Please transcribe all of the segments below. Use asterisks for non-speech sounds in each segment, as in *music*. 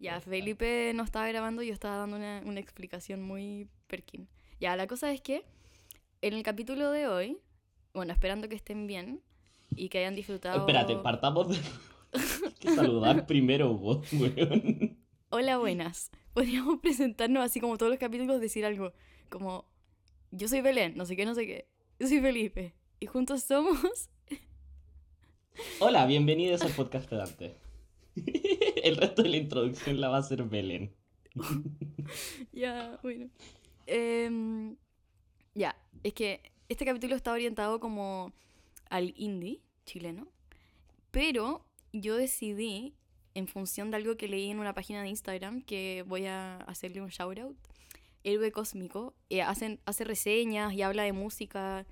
Ya, Felipe no estaba grabando, yo estaba dando una, una explicación muy perkin. Ya, la cosa es que en el capítulo de hoy, bueno, esperando que estén bien y que hayan disfrutado. Espérate, partamos de. *laughs* Que saludar primero vos, weón. Hola, buenas. Podríamos presentarnos así como todos los capítulos, decir algo como: Yo soy Belén, no sé qué, no sé qué. Yo soy Felipe. Y juntos somos. Hola, bienvenidos al podcast pedante. *laughs* El resto de la introducción la va a hacer Belén. *laughs* ya, bueno. Em, ya, es que este capítulo está orientado como al indie chileno, pero yo decidí, en función de algo que leí en una página de Instagram, que voy a hacerle un shout out, Héroe Cósmico, eh, hacen, hace reseñas y habla de música,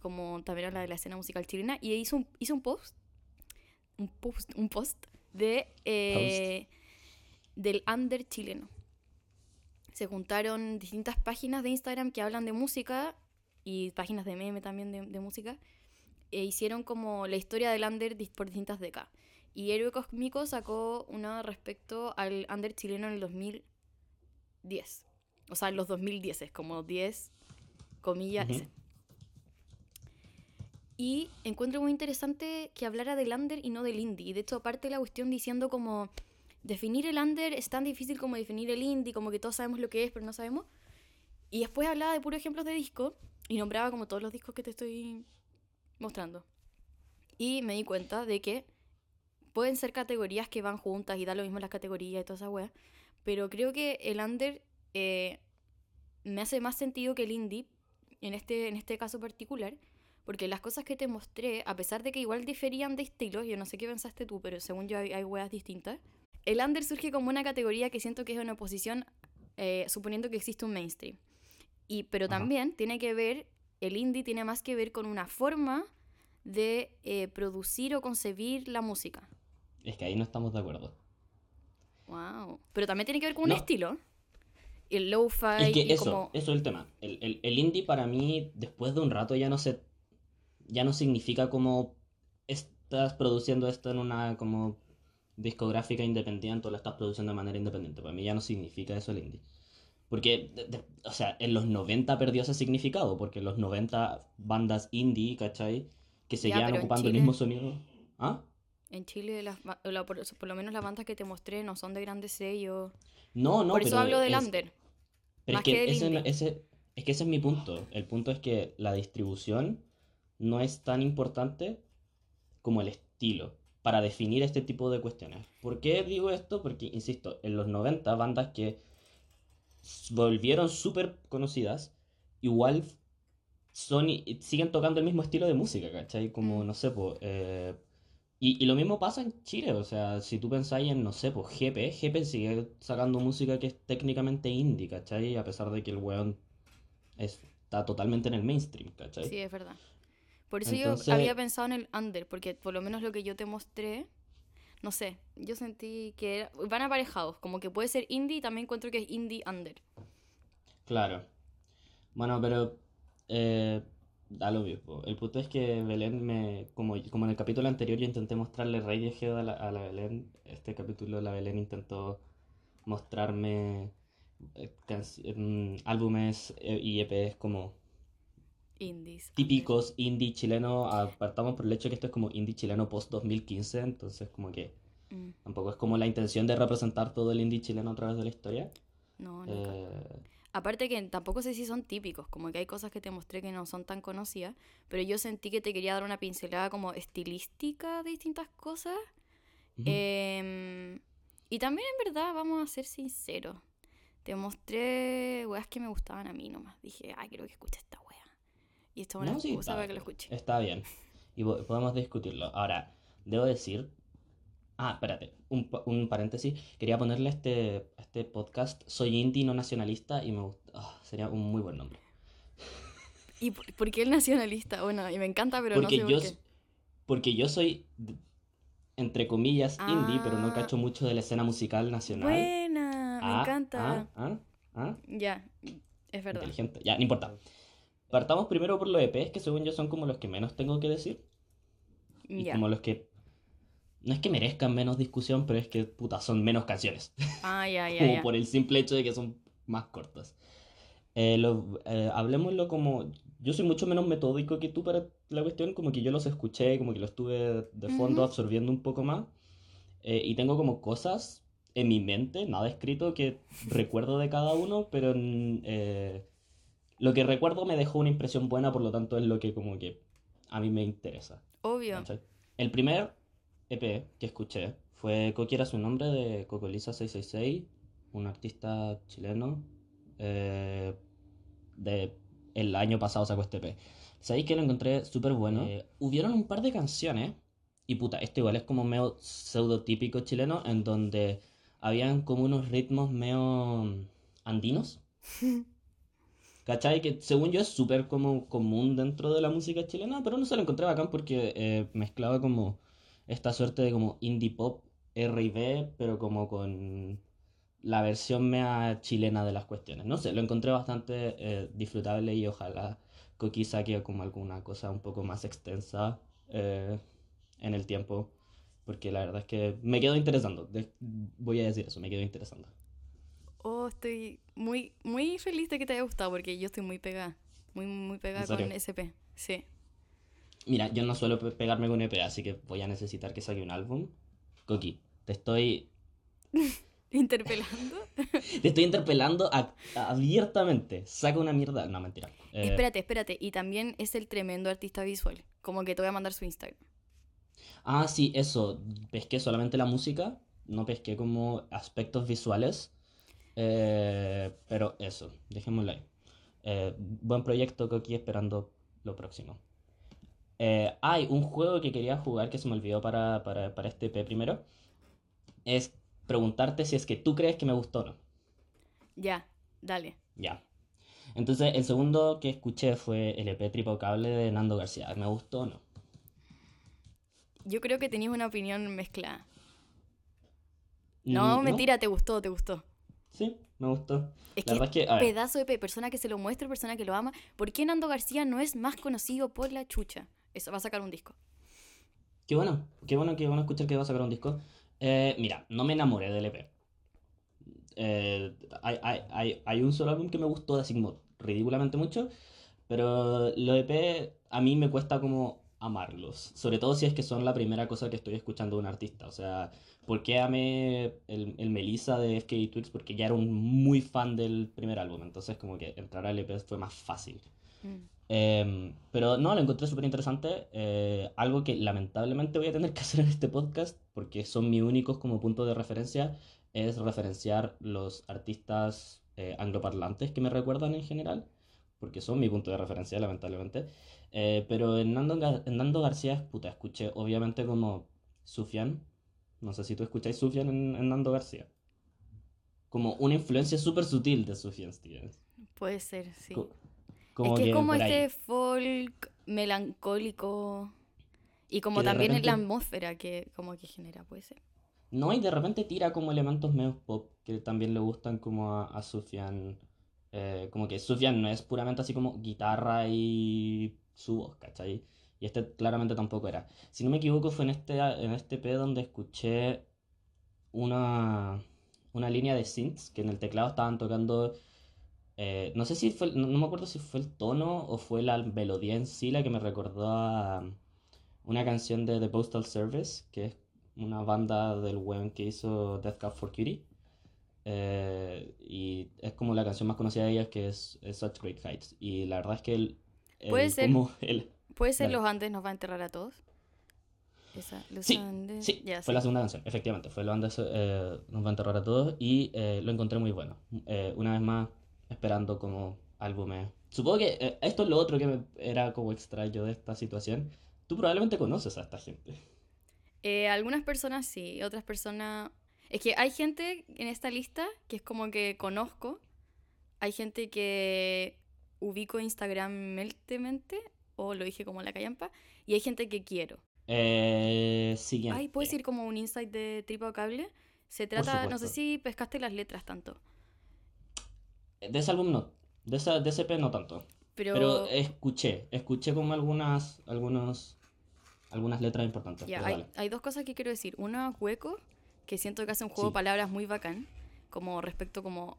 como también habla de la escena musical chilena, y hizo un, hizo un post, un post, un post de, eh, del under chileno. Se juntaron distintas páginas de Instagram que hablan de música y páginas de meme también de, de música. E hicieron como la historia del under por distintas décadas. Y Héroe Cósmico sacó una respecto al under chileno en el 2010. O sea, en los 2010, es como 10, comillas. Y encuentro muy interesante que hablara del under y no del indie. Y de hecho, aparte la cuestión diciendo como definir el under es tan difícil como definir el indie, como que todos sabemos lo que es, pero no sabemos. Y después hablaba de puros ejemplos de disco y nombraba como todos los discos que te estoy mostrando. Y me di cuenta de que pueden ser categorías que van juntas y da lo mismo las categorías y toda esa wea. Pero creo que el under eh, me hace más sentido que el indie en este, en este caso particular. Porque las cosas que te mostré, a pesar de que igual diferían de estilos, yo no sé qué pensaste tú, pero según yo hay, hay weas distintas. El under surge como una categoría que siento que es una oposición, eh, suponiendo que existe un mainstream. Y, pero Ajá. también tiene que ver, el indie tiene más que ver con una forma de eh, producir o concebir la música. Es que ahí no estamos de acuerdo. Wow. Pero también tiene que ver con un estilo. El lo-fi Es que y eso, como... eso es el tema. El, el- el indie para mí, después de un rato, ya no se. Ya no significa como estás produciendo esto en una como discográfica independiente o lo estás produciendo de manera independiente. Para mí ya no significa eso el indie. Porque, de- de- o sea, en los 90 perdió ese significado, porque en los 90 bandas indie, ¿cachai? Que seguían ocupando el Chile- mismo sonido. ¿Ah? En Chile, las la- por, por lo menos las bandas que te mostré no son de grandes sellos. No, no, por eso pero hablo del es- under. Pero Más es que, que ese, ese- es que ese es mi punto. El punto es que la distribución no es tan importante como el estilo para definir este tipo de cuestiones. ¿Por qué digo esto? Porque, insisto, en los 90 bandas que volvieron súper conocidas, igual son y- y siguen tocando el mismo estilo de música, ¿cachai? Como, Mm. no sé, pues... eh, y, y lo mismo pasa en Chile, o sea, si tú pensáis en, no sé, pues GP, GP sigue sacando música que es técnicamente indie, ¿cachai? A pesar de que el weón está totalmente en el mainstream, ¿cachai? Sí, es verdad. Por eso Entonces- yo había pensado en el under, porque por lo menos lo que yo te mostré, no sé, yo sentí que era- van aparejados, como que puede ser indie y también encuentro que es indie under. Claro. Bueno, pero eh, da lo mismo. El punto es que Belén me, como, como en el capítulo anterior yo intenté mostrarle Radiohead a la, a la Belén, este capítulo la Belén intentó mostrarme eh, mm, álbumes eh, y EPs como Indies. típicos indie chileno. Apartamos por el hecho que esto es como indie chileno post 2015, entonces como que Mm, tampoco es como la intención de representar todo el indie chileno a través de la historia. no, nunca. Eh, Aparte que tampoco sé si son típicos, como que hay cosas que te mostré que no son tan conocidas, pero yo sentí que te quería dar una pincelada como estilística de distintas cosas. ujú. Em, y también en verdad, vamos a ser sinceros, te mostré weas que me gustaban a mí nomás. Dije, ay, quiero que escuche esta wea. Y esto es una No, sí, excusa está, para que lo escuche. está bien. Y po- podemos discutirlo. Ahora, debo decir. Ah, espérate, un, un paréntesis. Quería ponerle a este, a este podcast Soy indie, no nacionalista, y me gusta. ah, sería un muy buen nombre. ¿Y por, por qué el nacionalista? Bueno, y me encanta, pero Porque no sé yo, por qué. porque yo soy, entre comillas, indie, pero no Ah. cacho mucho de la escena musical nacional. Buena, me Ah, encanta. ah, ah, ah, Ya, es verdad. inteligente. Ya, no importa. Partamos primero por los EPs, que según yo son como los que menos tengo que decir. Y Ya. como los que no es que merezcan menos discusión, pero es que, puta, son menos canciones. Ah, ya, ya, *laughs* como por el simple hecho de que son más cortas. Eh, lo- eh, hablemoslo como... Yo soy mucho menos metódico que tú para la cuestión, como que yo los escuché, como que los estuve de fondo Ujú. absorbiendo un poco más. eh, y tengo como cosas en mi mente, nada escrito, que recuerdo de cada uno, pero eh, lo que recuerdo me dejó una impresión buena, por lo tanto es lo que como que a mí me interesa. Obvio. ¿cachai? El primer EP que escuché fue Coqui era su nombre de Cocoliza 666, un artista chileno eh, de el año pasado sacó este EP. Sabéis que lo encontré súper bueno. Eh, hubieron un par de canciones, y puta, esto igual es como medio pseudo típico chileno, en donde habían como unos ritmos medio andinos. *laughs* ¿Cachai? Que según yo es súper como común dentro de la música chilena, pero no se lo encontré bacán porque eh, mezclaba como esta suerte de como indie pop R&B, pero como con la versión mea chilena de las cuestiones. No sé, lo encontré bastante eh, disfrutable y ojalá Coqui saque como alguna cosa un poco más extensa eh, en el tiempo, porque la verdad es que me quedó interesando. Voy a decir eso, me quedó interesando. Oh, estoy muy, muy feliz de que te haya gustado porque yo estoy muy pegada. Muy, muy pegada con SP. Sí. Mira, yo no suelo pe- pegarme con EP, así que voy a necesitar que saque un álbum. Coqui, te estoy, *laughs* Interpelando. *laughs* te estoy interpelando a- abiertamente. Saca una mierda. No, mentira. Eh, Espérate, espérate. Y también es el tremendo artista visual. Como que te voy a mandar su Instagram. Ah, sí, eso. Pesqué solamente la música, no pesqué como aspectos visuales. Eh, pero eso, dejémoslo ahí. Eh, buen proyecto, Coqui, esperando lo próximo. Eh, hay un juego que quería jugar que se me olvidó para, para, para este EP primero. Es preguntarte si es que tú crees que me gustó o no. Ya, dale. Ya. Entonces, el segundo que escuché fue el EP Tripo Cable de Nando García. ¿Me gustó o no? Yo creo que tenías una opinión mezclada. Mm, No, mentira, te gustó, te gustó. Sí, me gustó. Es La que verdad es que, pedazo de pe- persona que se lo muestra, persona que lo ama. ¿Por qué Nando García no es más conocido por la chucha? Eso va a sacar un disco. Qué bueno, qué bueno, qué bueno escuchar que va a sacar un disco. Eh, mira, no me enamoré del EP. Eh, hay, hay, hay, hay un solo álbum que me gustó así como ridículamente mucho, pero los EP a mí me cuesta como amarlos, sobre todo si es que son la primera cosa que estoy escuchando de un artista. O sea, ¿por qué amé el, el Melissa de FK Twigs? Porque ya era un muy fan del primer álbum, entonces como que entrar al EP fue más fácil. Mm. Eh, pero no, lo encontré súper interesante. eh, algo que lamentablemente voy a tener que *laughs* hacer en este podcast, porque son mis únicos como puntos de referencia, es referenciar los artistas eh, angloparlantes que me recuerdan en general, porque son mi punto de referencia, lamentablemente. Eh, pero en Nando, Gar- en Nando García, puta, escuché obviamente como Sufjan. No sé si tú escucháis Sufjan en, en Nando García. Como una influencia súper sutil de Sufjan Stevens. Puede ser, sí. Co- es como que es como ahí. este folk melancólico y como también repente- la atmósfera que como que genera, puede ser. No, y de repente tira como elementos medio pop que también le gustan como a, a Sufjan. Eh, como que Sufjan no es puramente así como guitarra y su voz, ¿cachai? Y este claramente tampoco era. Si no me equivoco fue en este, en este P donde escuché una, una línea de synths que en el teclado estaban tocando... eh, no sé si fue, no, no me acuerdo si fue el tono o fue la melodía en sí la que me recordó a una canción de The Postal Service, que es una banda del weón que hizo Death Cab for Cutie. Eh, y es como la canción más conocida de ellas que es, es Such Great Heights. Y la verdad es que el, Puede el- ser. como el- ¿Puede ser. Los Andes nos va a enterrar a todos? Esa, Los Sí, Andes. Sí, Ya, fue sí. la segunda canción, efectivamente. Fue la banda eh, Nos va a enterrar a todos y eh, lo encontré muy bueno. Eh, una vez más, esperando como álbumes. Supongo que eh, esto es lo otro que me era como extraño de esta situación. Tú probablemente conoces a esta gente. Eh, algunas personas sí, otras personas... Es que hay gente en esta lista que es como que conozco. Hay gente que ubico Instagrammente o lo dije como la callampa. Y hay gente que quiero. Eh, siguiente. Ay, ¿puedes ir como un insight de tripa cable? Se trata, no sé si pescaste las letras tanto, De ese álbum no. De, esa, de ese EP no tanto. pero, Pero escuché. Escuché como algunas, algunos algunas letras importantes. Hay, dos cosas que quiero decir. Una, hueco, que siento que hace un juego Sí. de palabras muy bacán, como respecto como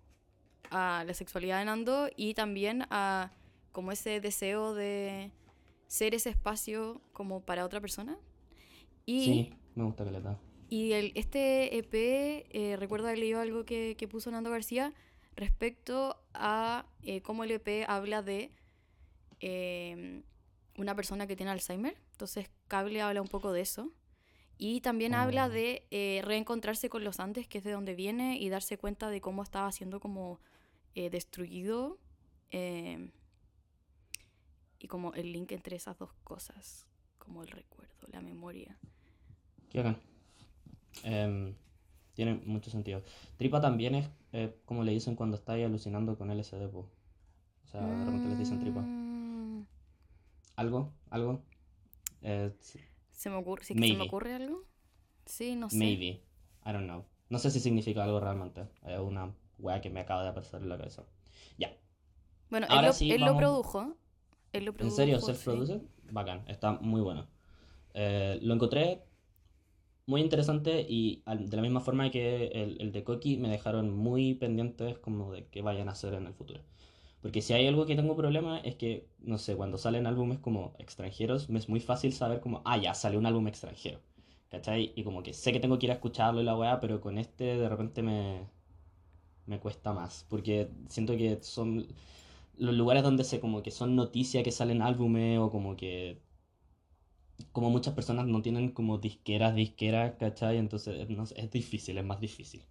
a la sexualidad de Nando y también a como ese deseo de ser ese espacio como para otra persona. Y, Sí, me gusta que le da. y el, este EP, eh, recuerdo haber leído algo que, que puso Nando García respecto a eh, cómo el EP habla de eh, una persona que tiene Alzheimer. Entonces, Cable habla un poco de eso. Y también habla Oh. de eh, reencontrarse con los Andes, que es de donde viene, y darse cuenta de cómo estaba siendo como eh, destruido. eh, y como el link entre esas dos cosas, como el recuerdo, la memoria. Qué bacán. Em, tiene mucho sentido. Tripa también es eh, como le dicen cuando estáis alucinando con LSD, po. O sea, de repente les dicen tripa. Mm, ¿Algo? ¿Algo? Eh, ¿Se me ocurre, sí que se me Maybe. ocurre algo? Sí, no sé. maybe. I don't know. No sé si significa algo realmente. Es una wea que me acaba de aparecer en la cabeza. Ya. Bueno, él, Ahora lo, sí, él lo vamos- produjo. Él lo ¿En serio? sí. ¿Self-produce? Bacán. Está muy bueno. Eh, lo encontré muy interesante y al- de la misma forma que el, el de Koki me dejaron muy pendientes como de qué vayan a hacer en el futuro. Porque si hay algo que tengo problema es que, no sé, cuando salen álbumes como extranjeros, me es muy fácil saber como, ah, ya, salió un álbum extranjero. ¿Cachai? Y como que sé que tengo que ir a escucharlo y la weá, pero con este de repente me, me cuesta más. Porque siento que son los lugares donde se como que son noticias que salen álbumes o como que como muchas personas no tienen como disqueras, disqueras, ¿cachai? Entonces no sé, es difícil, es más difícil.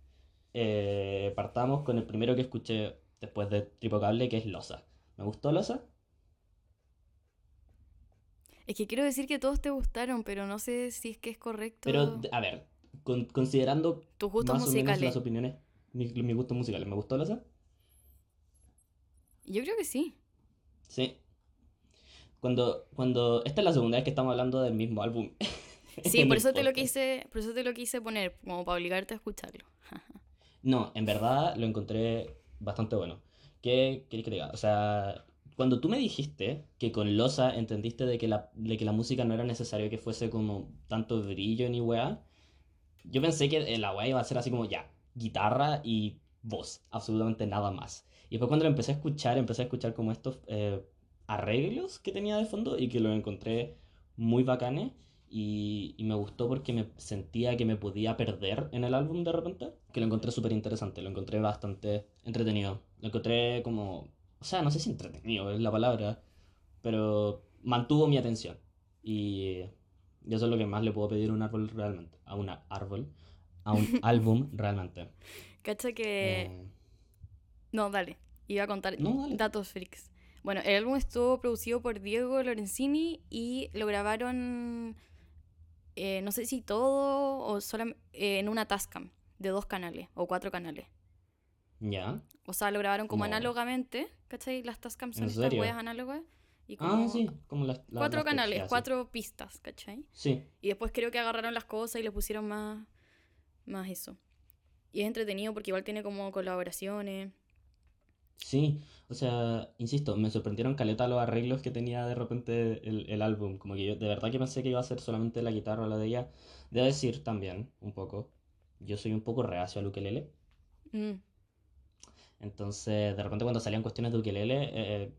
Eh, partamos con el primero que escuché después de Tripocable, que es Losa. ¿Me gustó Losa? Es que quiero decir que todos te gustaron, pero no sé si es que es correcto. Pero, a ver, con- considerando Tus gustos más o menos musicales. las opiniones, mi, mis gustos musicales, ¿me gustó Losa? Yo creo que sí. Sí. Cuando, cuando, esta es la segunda vez que estamos hablando del mismo álbum. *laughs* Sí, por eso te lo quise, por eso te lo quise poner, como para obligarte a escucharlo. No, en verdad lo encontré bastante bueno. ¿Qué querés que te diga? O sea, cuando tú me dijiste que con Losa entendiste de que la, de que la música no era necesario que fuese como tanto brillo ni weá, yo pensé que la weá iba a ser así como ya, guitarra y voz, absolutamente nada más. Y después cuando lo empecé a escuchar, empecé a escuchar como estos eh, arreglos que tenía de fondo y que los encontré muy bacanes. Y, y me gustó porque me sentía que me podía perder en el álbum de repente. Que lo encontré súper interesante, lo encontré bastante entretenido. Lo encontré como... O sea, no sé si entretenido es la palabra, pero mantuvo mi atención. Y, y eso es lo que más le puedo pedir a un árbol realmente. A un árbol. A un *laughs* álbum realmente. Cacha que... Eh, No, dale. Iba a contar No, datos freaks. Bueno, el álbum estuvo producido por Diego Lorenzini y lo grabaron, eh, no sé si todo o solamente en una Tascam de dos canales o cuatro canales. ya. O sea, lo grabaron como No. análogamente, ¿cachai? Las Tascam son ¿En estas weas análogas. Y como Ah, sí, como las... las- cuatro las canales, sí. cuatro pistas, ¿cachai? Sí, Y después creo que agarraron las cosas y le pusieron más, más eso. Y es entretenido porque igual tiene como colaboraciones. Sí, o sea, insisto, me sorprendieron caleta los arreglos que tenía de repente el, el álbum. Como que yo de verdad que pensé que iba a ser solamente la guitarra o la de ella. Debo decir también, un poco, yo soy un poco reacio al ukelele. Mm. Entonces, de repente cuando salían cuestiones de ukelele, eh,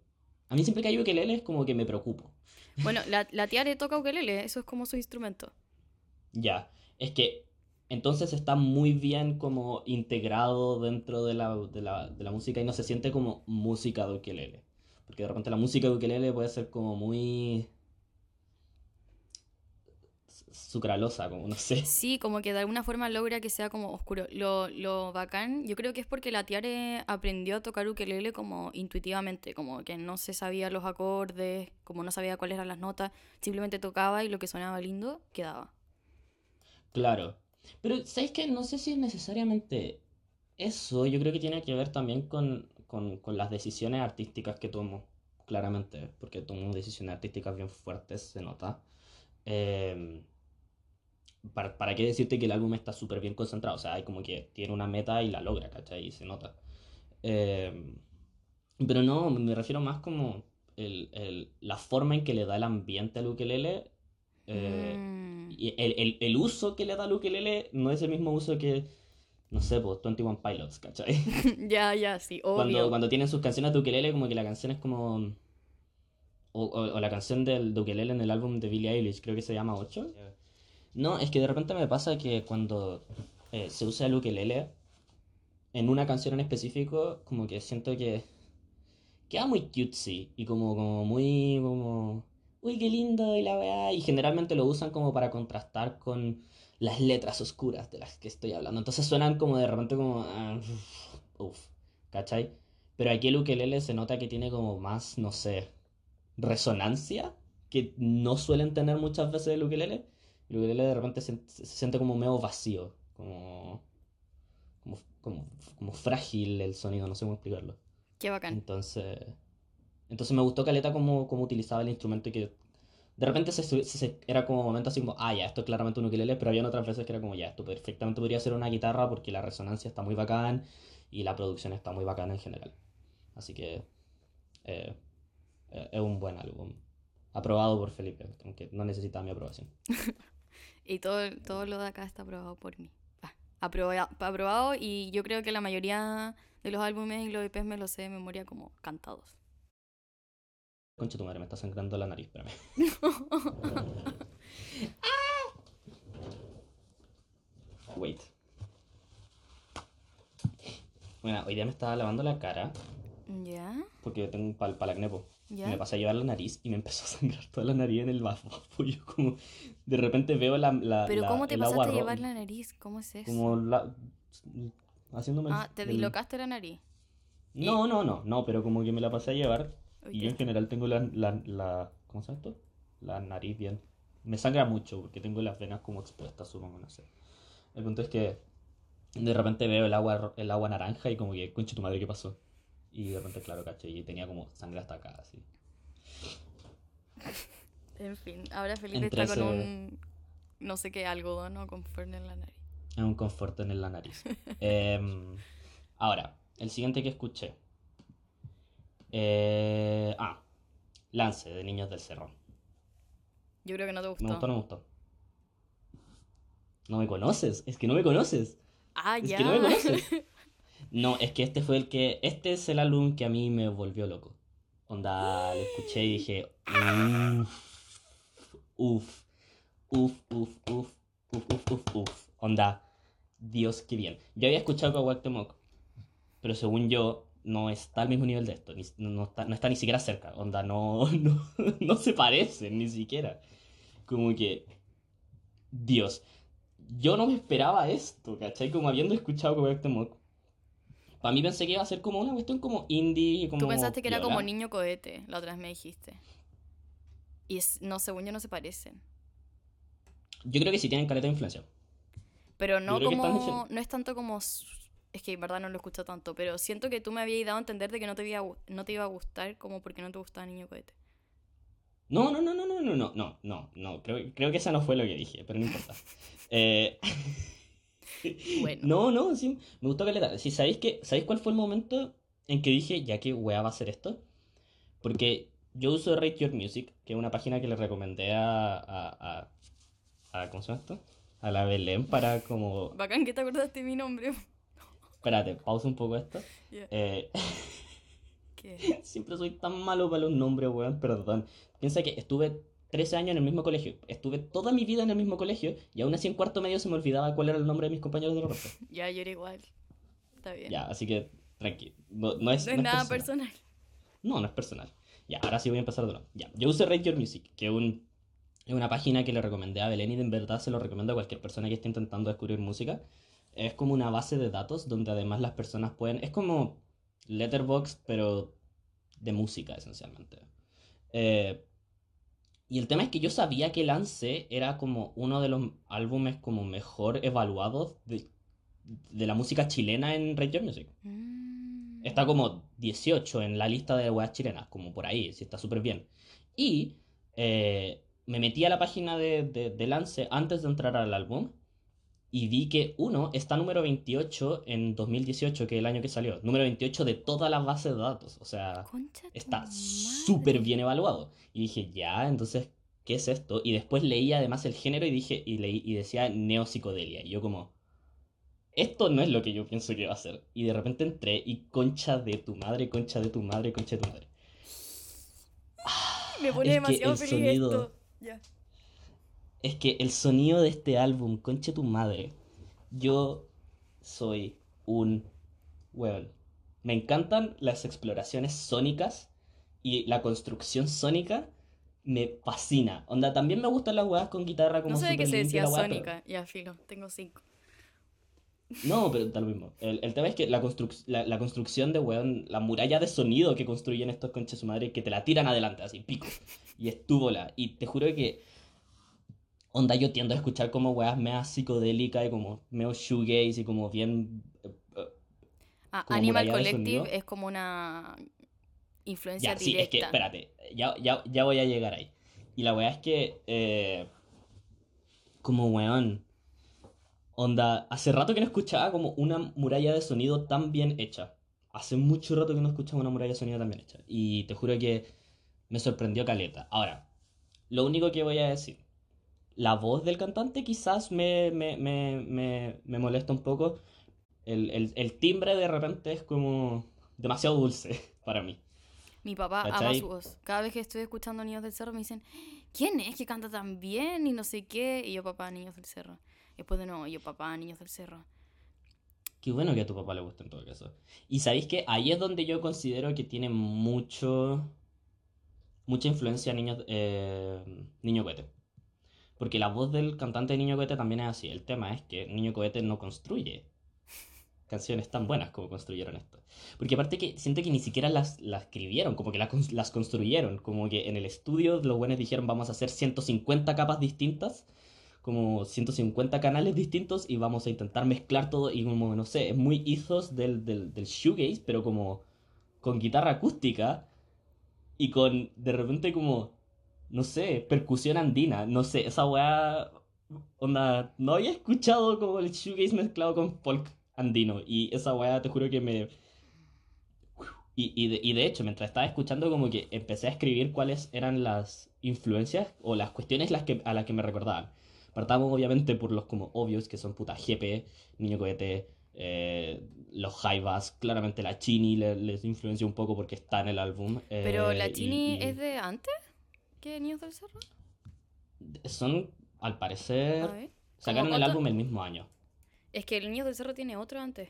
a mí siempre que hay ukelele es como que me preocupo. Bueno, *laughs* la, la Tiare toca ukelele, eso es como su instrumento. Ya, es que entonces está muy bien como integrado dentro de la, de la, de la música y no se siente como música de ukelele. Porque de repente la música de ukelele puede ser como muy sucralosa, como no sé. Sí, como que de alguna forma logra que sea como oscuro. Lo, lo bacán, yo creo que es porque la Tiare aprendió a tocar ukelele como intuitivamente, como que no se sabía los acordes, como no sabía cuáles eran las notas, simplemente tocaba y lo que sonaba lindo quedaba. Claro. Pero, ¿sabéis qué? No sé si es necesariamente eso. Yo creo que tiene que ver también con, con, con las decisiones artísticas que tomo, claramente. Porque tomo decisiones artísticas bien fuertes, se nota. Eh, ¿para, para qué decirte que el álbum está súper bien concentrado? O sea, hay como que tiene una meta y la logra, ¿cachai? Y se nota. Eh, pero no, me refiero más como el, el- la forma en que le da el ambiente al ukelele Eh, Mm. y el, el- el uso que le da al ukelele no es el mismo uso que, no sé, pues 21 Pilots, ¿cachai? *laughs* ya, ya, sí, obvio. Cuando, cuando tienen sus canciones de ukelele, como que la canción es como... O, o- o la canción del, de ukelele en el álbum de Billie Eilish, creo que se llama 8. No, es que de repente me pasa que cuando eh, se usa el ukelele en una canción en específico, como que siento que queda muy cutesy y como, como muy como... Uy, qué lindo y la weá. Y generalmente lo usan como para contrastar con las letras oscuras de las que estoy hablando. Entonces suenan como de repente como... ah, Uf, ¿cachai? Pero aquí el ukelele se nota que tiene como más, no sé, resonancia que no suelen tener muchas veces el ukelele. El ukelele de repente se, se siente como medio vacío, como, como, como, como frágil el sonido, no sé cómo explicarlo. Qué bacán. Entonces, entonces me gustó Caleta como, como utilizaba el instrumento y que de repente se, se- se- era como momento así como, ah, ya, esto es claramente un ukelele, pero había otras veces que era como, ya, esto perfectamente podría ser una guitarra porque la resonancia está muy bacán y la producción está muy bacana en general. Así que eh, eh, es un buen álbum. Aprobado por Felipe, aunque no necesitaba mi aprobación. *laughs* Y todo, todo lo de acá está aprobado por mí. Ah, aproba- aprobado y yo creo que la mayoría de los álbumes y los EPs me los sé de memoria como cantados. Concha tu madre, me está sangrando la nariz, espérame. *laughs* Wait. Bueno, hoy día me estaba lavando la cara ¿Ya? porque tengo pal palacnepo. Y ¿Ya? me pasé a llevar la nariz y me empezó a sangrar toda la nariz en el bafo. *laughs* Yo como de repente veo la, la, Pero la- ¿cómo te el pasaste a llevar la nariz? ¿Cómo es eso? Como la... haciéndome el- Ah, te el- dislocaste la nariz. No, no, no, no, pero como que me la pasé a llevar Y yo en general tengo la, la, la, ¿cómo se llama esto? La nariz bien. Me sangra mucho porque tengo las venas como expuestas, supongo, no sé. El punto es que de repente veo el agua, el agua naranja y como que, concha tu madre, ¿qué pasó? Y de repente, claro, caché, y tenía como sangre hasta acá, así. *laughs* En fin, ahora Felipe Entre está con ese- un no sé qué algodón o con fern en la nariz. Es un confort en la nariz. *laughs* Em, ahora, el siguiente que escuché. Eh, ah, Lance, de Niños del Cerro. Yo creo que no te gustó. ¿Me gustó no me gustó? No me conoces, es que no me conoces. Ah, Es ya. que no me conoces. *laughs* No, es que este fue el que. Este es el álbum que a mí me volvió loco. Onda, lo escuché y dije. Uff, uff, uff, uff, uff, uff, uff, uff. Onda, Dios, qué bien. Yo había escuchado Kawak Temok, pero según yo, no está al mismo nivel de esto. ni- no, está, no está ni siquiera cerca. Onda, no, *laughs* no, no se parecen ni siquiera. Como que. Dios. Yo no me esperaba esto, ¿cachai? Como habiendo escuchado Kawak Temok. Para mí pensé que iba a ser como una cuestión como indie, como Tú pensaste que era como niño cohete, la otra vez me dijiste. Y es, no, según yo no se parecen. Yo creo que sí tienen caleta de influencia. Pero no como, no es tanto como, es que en verdad no lo escucho tanto, pero siento que tú me habías dado a entender de que no te, iba, a gu- no te iba a gustar como porque no te gustaba Niño Cohete. No, no, no, no, no, no, no, no, no, no. Creo, creo que esa no fue lo que dije, pero no importa. *laughs* Eh, Bueno. No, no, sí, me gustó caleta. Sí, ¿sabéis que, ¿sabéis cuál fue el momento en que dije, ya que weá va a ser esto? Porque yo uso Rate Your Music, que es una página que le recomendé a, a, a, a- ¿cómo se llama esto? A la Belén para como... Bacán que te acordaste de mi nombre. Espérate, pausa un poco esto. Ya. Eh, ¿Qué? *laughs* Siempre soy tan malo para los nombres, weón, perdón. Piensa que estuve 13 años en el mismo colegio. Estuve toda mi vida en el mismo colegio y aún así en cuarto medio se me olvidaba cuál era el nombre de mis compañeros de reparto. *laughs* Ya, yo era igual. Está bien. Ya, así que tranquilo. No, no es, no no es nada personal. personal. No, no es personal. Ya, ahora sí voy a empezar de nuevo. Ya, yo usé Rate Your Music, que es, un, una página que le recomendé a Belén y de en verdad se lo recomiendo a cualquier persona que esté intentando descubrir música. Es como una base de datos donde además las personas pueden... Es como Letterboxd, pero de música esencialmente. Eh, y el tema es que yo sabía que Lance era como uno de los álbumes como mejor evaluados de, de la música chilena en Your Music. Mm. Está como 18 en la lista de weas chilenas, como por ahí, sí está súper bien. Y eh, me metí a la página de, de, de Lance antes de entrar al álbum y vi que uno está número 28 en 2018, que es el año que salió. Número 28 de toda la base de datos. O sea, Concha está súper bien evaluado. Y dije, ya, entonces ¿qué es esto? Y después leí además el género y dije, y leí, y decía neopsicodelia. Y yo como, esto no es lo que yo pienso que va a ser. Y de repente entré y concha de tu madre, concha de tu madre, concha de tu madre. Me pone es que demasiado el feliz sonido- esto. Ya. Es que el sonido de este álbum, concha de tu madre, yo soy un weón. Me encantan las exploraciones sónicas y la construcción sónica me fascina. Onda, también me gustan las weas con guitarra como No sé de qué se decía pero- Sónica. Ya, filo, tengo cinco. No, pero da lo mismo. El, el tema es que la, construc- la, la construcción de, weón, la muralla de sonido que construyen estos conches su madre, que te la tiran adelante, así, pico. Y es tu bola. Y te juro que, onda, yo tiendo a escuchar como weas mea psicodélica y como meo shoegaze y como bien... eh, eh, Ah, Como Animal Collective es como una influencia Ya, sí, es que, directa. espérate, ya, ya, ya voy a llegar ahí. Y la weá es que, eh, como weón, onda, hace rato que no escuchaba como una muralla de sonido tan bien hecha. Hace mucho rato que no escuchaba una muralla de sonido tan bien hecha. Y te juro que me sorprendió caleta. Ahora, lo único que voy a decir, la voz del cantante quizás me, me, me, me, me molesta un poco. El, el, el timbre de repente es como demasiado dulce *laughs* para mí. Mi papá ama su voz. Cada vez que estoy escuchando Niños del Cerro me dicen, ¿quién es que canta tan bien? Y no sé qué. Y yo, papá, Niños del Cerro. Después de nuevo, yo, papá, Niños del Cerro. Qué bueno que a tu papá le guste en todo caso. Y sabéis que ahí es donde yo considero que tiene mucho. mucha influencia Niño, eh, Niño Cohete. Porque la voz del cantante de Niño Cohete también es así. El tema es que Niño Cohete no construye canciones tan buenas como construyeron esto. Porque aparte que siento que ni siquiera las, las escribieron, como que las, cons- las construyeron. Como que en el estudio los buenos dijeron vamos a hacer 150 capas distintas como 150 canales distintos y vamos a intentar mezclar todo y como, no sé, es muy ethos del, del, del shoegaze, pero como con guitarra acústica y con de repente como, no sé, percusión andina, no sé, esa weá, onda, no había escuchado como el shoegaze mezclado con folk andino y esa weá te juro que me... Y, y, de, y de hecho, mientras estaba escuchando, como que empecé a escribir cuáles eran las influencias o las cuestiones las que, a las que me recordaban. Partamos obviamente por los como obvios, que son puta GP, Niño Cohete, eh, los Jaivas, claramente la Chini le- les influencia un poco porque está en el álbum. eh, Pero la y- Chini y es de antes que Niños del Cerro. Son, al parecer, sacaron el álbum el mismo año. Es que el Niños del Cerro tiene otro antes.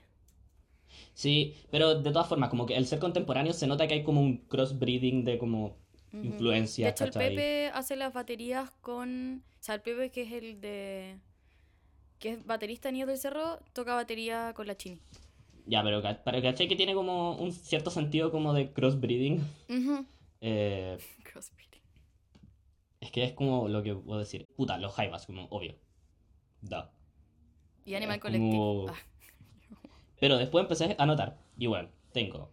Sí, pero de todas formas, como que el ser contemporáneo se nota que hay como un crossbreeding de como De hecho, el. Pepe hace las baterías con. O sea, el Pepe, que es el de. que es baterista de Niños del Cerro, toca batería con la Chini. Ya, pero, pero ¿cachai? Que tiene como un cierto sentido como de crossbreeding. Eh, *laughs* Crossbreeding. Es que es como lo que puedo decir. Puta, los Jaivas, como obvio. Da. Y Animal Collective. como- Ah, *laughs* Pero después empecé a notar, y bueno, tengo,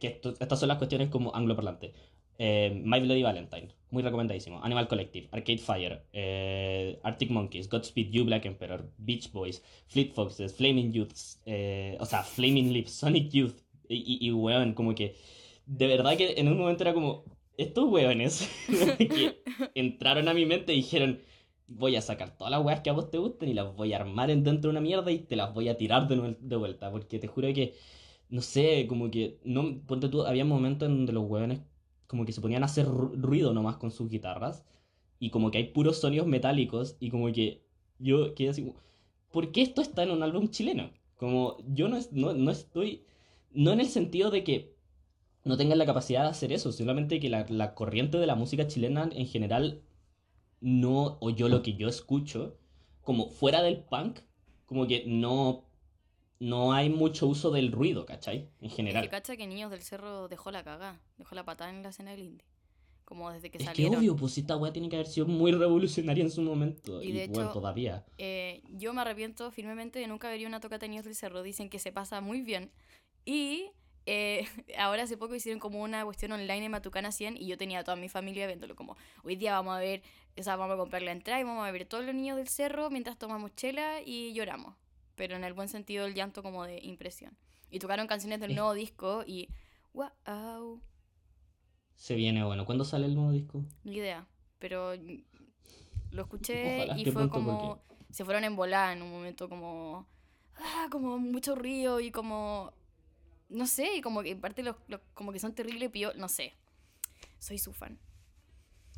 que esto- estas son las cuestiones como angloparlante. Eh, My Bloody Valentine, muy recomendadísimo. Animal Collective, Arcade Fire, eh, Arctic Monkeys, Godspeed You Black Emperor, Beach Boys, Fleet Foxes, Flaming Youths, eh, o sea, Flaming Lips, Sonic Youth, y, y, y weón, como que de verdad que en un momento era como, estos weones *laughs* que entraron a mi mente y dijeron, voy a sacar todas las weas que a vos te gusten y las voy a armar en dentro de una mierda y te las voy a tirar de, vuelta. Porque te juro que, no sé, como que, no, ponte tú, había momentos en donde los weones como que se ponían a hacer ru- ruido nomás con sus guitarras y como que hay puros sonidos metálicos y como que yo quedé así ¿por qué esto está en un álbum chileno? Como yo no, no, no estoy, no en el sentido de que no tengan la capacidad de hacer eso, solamente que la, la corriente de la música chilena en general no, o yo lo que yo escucho, como fuera del punk, como que no, no hay mucho uso del ruido, ¿cachai? En Es general. que cacha que Niños del Cerro dejó la cagada, dejó la patada en la escena del indie. Como desde que Es que salieron. obvio, pues esta weá tiene que haber sido muy revolucionaria en su momento. Y Y, de bueno, hecho- todavía. Eh, yo me arrepiento firmemente de nunca haber ido a una tocata de Niños del Cerro. Dicen que se pasa muy bien. Y eh, *laughs* ahora hace poco hicieron como una cuestión online en Matucana 100 y yo tenía a toda mi familia viéndolo como hoy día vamos a ver, o sea, vamos a comprar la entrada y vamos a ver todos los niños del cerro mientras tomamos chela y lloramos. Pero en el buen sentido del llanto como de impresión. Y tocaron canciones del nuevo disco y wow, Se viene, bueno. ¿Cuándo sale el nuevo disco? ni idea. pero lo escuché *laughs* Ojalá, y fue como... Se fueron en volar en un momento como... Ah, como mucho río y como... No sé, como que en parte los, los- como que son terrible pio... No sé. Soy su fan.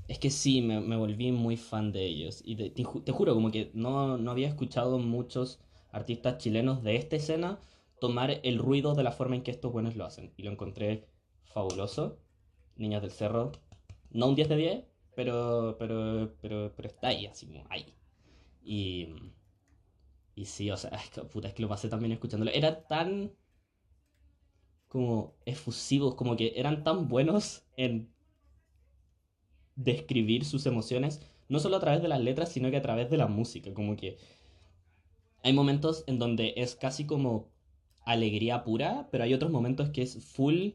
Es que sí, me, me volví muy fan de ellos. Y te, te ju- te juro, como que no, no había escuchado muchos artistas chilenos de esta escena tomar el ruido de la forma en que estos buenos lo hacen. Y lo encontré fabuloso. Niños del Cerro, no un 10 de 10, pero, pero, pero, pero está ahí, así como ahí. Y, y sí, o sea, *laughs* es que, puta, es que lo pasé también escuchándolo. Era tan como efusivos, como que eran tan buenos en describir sus emociones, no solo a través de las letras, sino que a través de la música. Como que hay momentos en donde es casi como alegría pura, pero hay otros momentos que es full,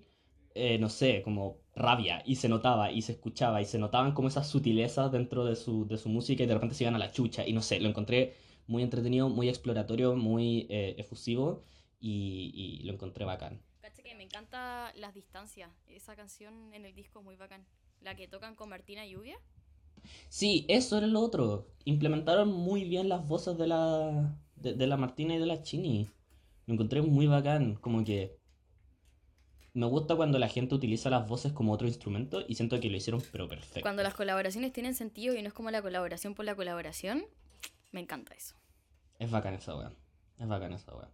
eh, no sé, como rabia, y se notaba, y se escuchaba, y se notaban como esas sutilezas dentro de su, de su música, y de repente se iban a la chucha, y no sé, lo encontré muy entretenido, muy exploratorio, muy eh, efusivo, y, y lo encontré bacán. Que me encanta Las Distancias. Esa canción en el disco es muy bacán. La que tocan con Martina Lluvia. Sí, eso era lo otro. Implementaron muy bien las voces de la, de, de la Martina y de la Chini. Lo encontré muy bacán. Como que me gusta cuando la gente utiliza las voces como otro instrumento y siento que lo hicieron pero perfecto. Cuando las colaboraciones tienen sentido y no es como la colaboración por la colaboración, me encanta eso. Es bacán esa wea. Es bacán esa wea.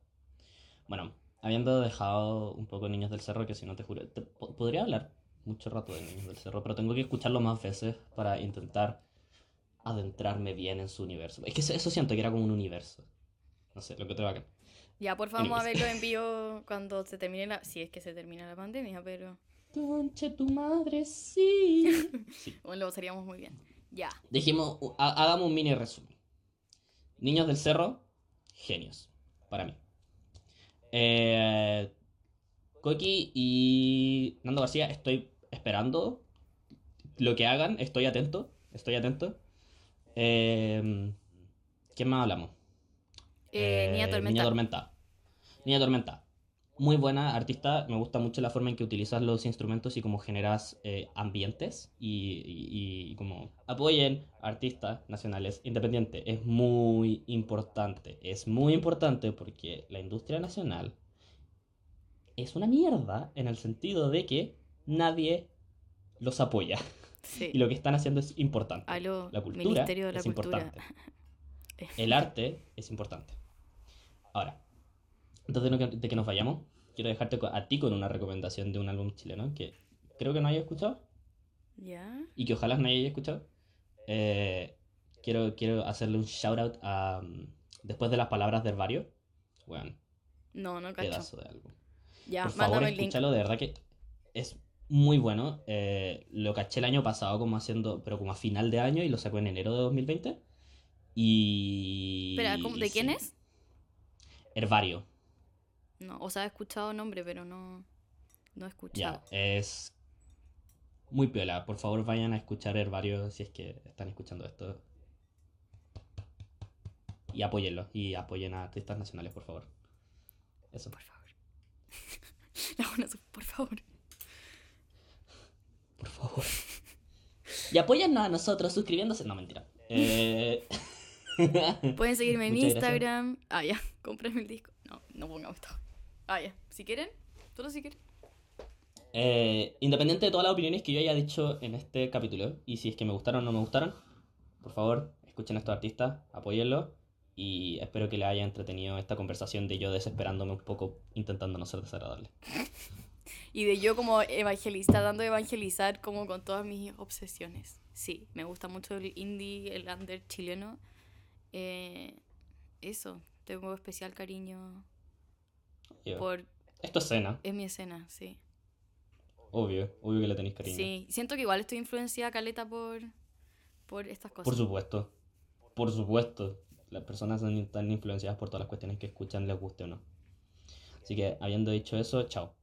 Bueno, habiendo dejado un poco Niños del Cerro, que si no te juro, te- po- podría hablar mucho rato de Niños del Cerro, pero tengo que escucharlo más veces para intentar adentrarme bien en su universo. Es que eso, eso siento que era como un universo. No sé, lo que te bacán. Ya, por favor, a verlo en vivo cuando se termine la... Si es que se termina la pandemia, pero... Conche tu madre, sí. *laughs* sí. Bueno, lo pasaríamos muy bien. Ya. Dijimos, ha- hagamos un mini resumen. Niños del Cerro, genios, para mí. Eh, Coqui y Nando García, estoy esperando lo que hagan, estoy atento, estoy atento. Eh, ¿Qué más hablamos? Eh, Niña Eh, Tormenta. Niña Tormenta. Niña Tormenta. Muy buena artista. Me gusta mucho la forma en que utilizas los instrumentos y cómo generas eh, ambientes. Y, y- y como apoyen artistas nacionales independientes. Es muy importante. Es muy importante porque la industria nacional es una mierda en el sentido de que nadie los apoya. Sí. Y lo que están haciendo es importante. La cultura Ministerio de la es Cultura. importante. El arte es importante. Ahora, antes de, no que- de que nos vayamos, quiero dejarte a ti con una recomendación de un álbum chileno que creo que no hayas escuchado ¿Ya? y que ojalá no hayas escuchado. Eh, quiero, quiero hacerle un shout out a. mm, Después de las palabras del barrio. Bueno, No, no cacho. pedazo de álbum. Ya, Por favor, mándame el link. escúchalo, de verdad que es muy bueno. Eh, lo caché el año pasado como haciendo, pero como a final de año y lo sacó en enero de 2020. Y... Espera, ¿cómo- ¿de quién sí. es? Herbario. No, o sea, he escuchado nombre, pero no, no he escuchado. Ya, es muy piola. Por favor, vayan a escuchar Herbario si es que están escuchando esto. Y apóyenlo. Y apoyen a artistas nacionales, por favor. Eso. Por favor. *laughs* Por favor. Por favor. Y apóyennos a nosotros suscribiéndose. No, mentira. Eh... *laughs* Pueden seguirme en Muchas gracias. Instagram. Ah, ya, *laughs* cómprenme el disco. No, no pongamos esto. Ah, ya. Si quieren, solo si quieren. Eh, independiente de todas las opiniones que yo haya dicho en este capítulo, y si es que me gustaron o no me gustaron, por favor, escuchen a estos artistas, apóyenlos, y espero que les haya entretenido esta conversación de yo desesperándome un poco, intentando no ser desagradable. *laughs* Y de yo como evangelista, dando a evangelizar como con todas mis obsesiones. Sí, me gusta mucho el indie, el under chileno. Eh, eso, tengo especial cariño Yo- por... Esto es cena, Es mi escena, sí. obvio, obvio que le tenéis cariño. Sí, siento que igual estoy influenciada caleta por, por estas cosas. Por supuesto, por supuesto, las personas están influenciadas por todas las cuestiones que escuchan, les guste o no. Así que, habiendo dicho eso, chao.